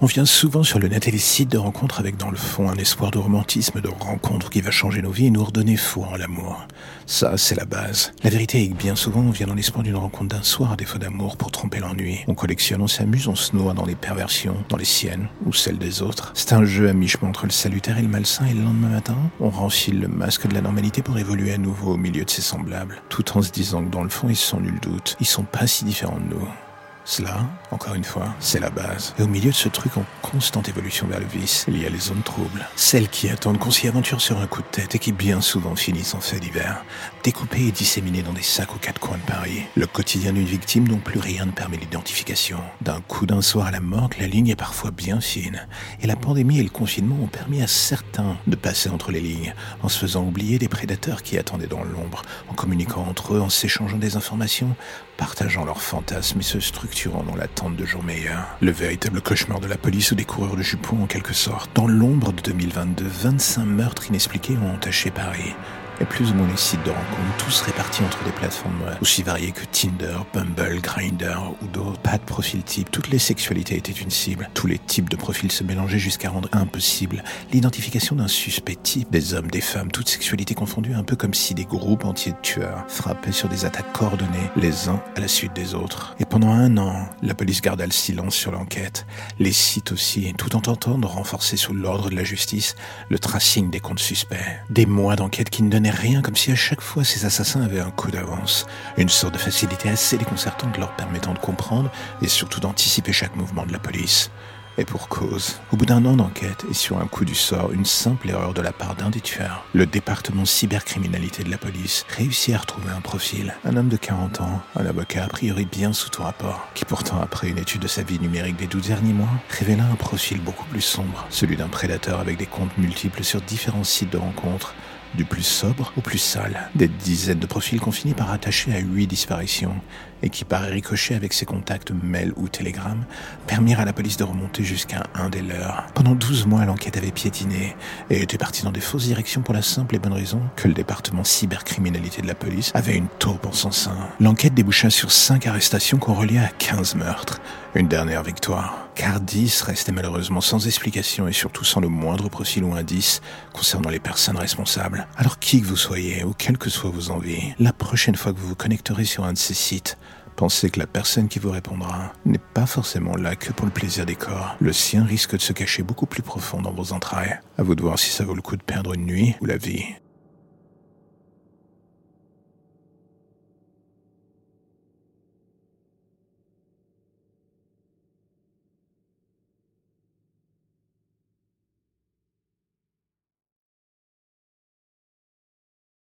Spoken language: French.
On vient souvent sur le net et les sites de rencontres avec dans le fond un espoir de romantisme, de rencontre qui va changer nos vies et nous redonner foi en l'amour. Ça, c'est la base. La vérité est que bien souvent, on vient dans l'espoir d'une rencontre d'un soir à défaut d'amour pour tromper l'ennui. On collectionne, on s'amuse, on se noie dans les perversions, dans les siennes ou celles des autres. C'est un jeu à mi-chemin entre le salutaire et le malsain et le lendemain matin, on renfile le masque de la normalité pour évoluer à nouveau au milieu de ses semblables, tout en se disant que dans le fond, ils sont nul doute, ils sont pas si différents de nous. Cela, encore une fois, c'est la base. Et au milieu de ce truc en constante évolution vers le vice, il y a les zones troubles. Celles qui attendent qu'on s'y aventure sur un coup de tête et qui bien souvent finissent en fait divers, découpées et disséminées dans des sacs aux quatre coins de Paris. Le quotidien d'une victime dont plus rien ne permet l'identification. D'un coup d'un soir à la morte, la ligne est parfois bien fine. Et la pandémie et le confinement ont permis à certains de passer entre les lignes, en se faisant oublier des prédateurs qui attendaient dans l'ombre, en communiquant entre eux, en s'échangeant des informations, partageant leurs fantasmes et se structurant dans l'attente de jours meilleurs. Le véritable cauchemar de la police ou des coureurs de jupons en quelque sorte. Dans l'ombre de 2022, 25 meurtres inexpliqués ont entaché Paris et plus ou moins les sites de rencontres, tous répartis entre des plateformes aussi variées que Tinder, Bumble, Grindr ou d'autres. Pas de profil type, toutes les sexualités étaient une cible. Tous les types de profils se mélangeaient jusqu'à rendre impossible l'identification d'un suspect type, des hommes, des femmes, toutes sexualités confondues, un peu comme si des groupes entiers de tueurs frappaient sur des attaques coordonnées, les uns à la suite des autres. Et pendant un an, la police garda le silence sur l'enquête, les sites aussi, tout en tentant de renforcer sous l'ordre de la justice le tracing des comptes suspects. Des mois d'enquête qui ne donnaient rien comme si à chaque fois ces assassins avaient un coup d'avance, une sorte de facilité assez déconcertante leur permettant de comprendre et surtout d'anticiper chaque mouvement de la police. Et pour cause, au bout d'un an d'enquête et sur un coup du sort, une simple erreur de la part d'un des tueurs, le département cybercriminalité de la police réussit à retrouver un profil, un homme de 40 ans, un avocat a priori bien sous tout rapport, qui pourtant après une étude de sa vie numérique des 12 derniers mois, révéla un profil beaucoup plus sombre, celui d'un prédateur avec des comptes multiples sur différents sites de rencontres, du plus sobre au plus sale. Des dizaines de profils qu'on finit par attacher à huit disparitions et qui, par ricochet avec ses contacts mail ou télégramme, permirent à la police de remonter jusqu'à un des leurs. Pendant 12 mois, l'enquête avait piétiné et était partie dans des fausses directions pour la simple et bonne raison que le département cybercriminalité de la police avait une taupe en son sein. L'enquête déboucha sur 5 arrestations qu'on reliait à 15 meurtres. Une dernière victoire. Car 10 restaient malheureusement sans explication et surtout sans le moindre profil ou indice concernant les personnes responsables. Alors qui que vous soyez ou quelles que soient vos envies, la prochaine fois que vous vous connecterez sur un de ces sites, Pensez que la personne qui vous répondra n'est pas forcément là que pour le plaisir des corps. Le sien risque de se cacher beaucoup plus profond dans vos entrailles. À vous de voir si ça vaut le coup de perdre une nuit ou la vie.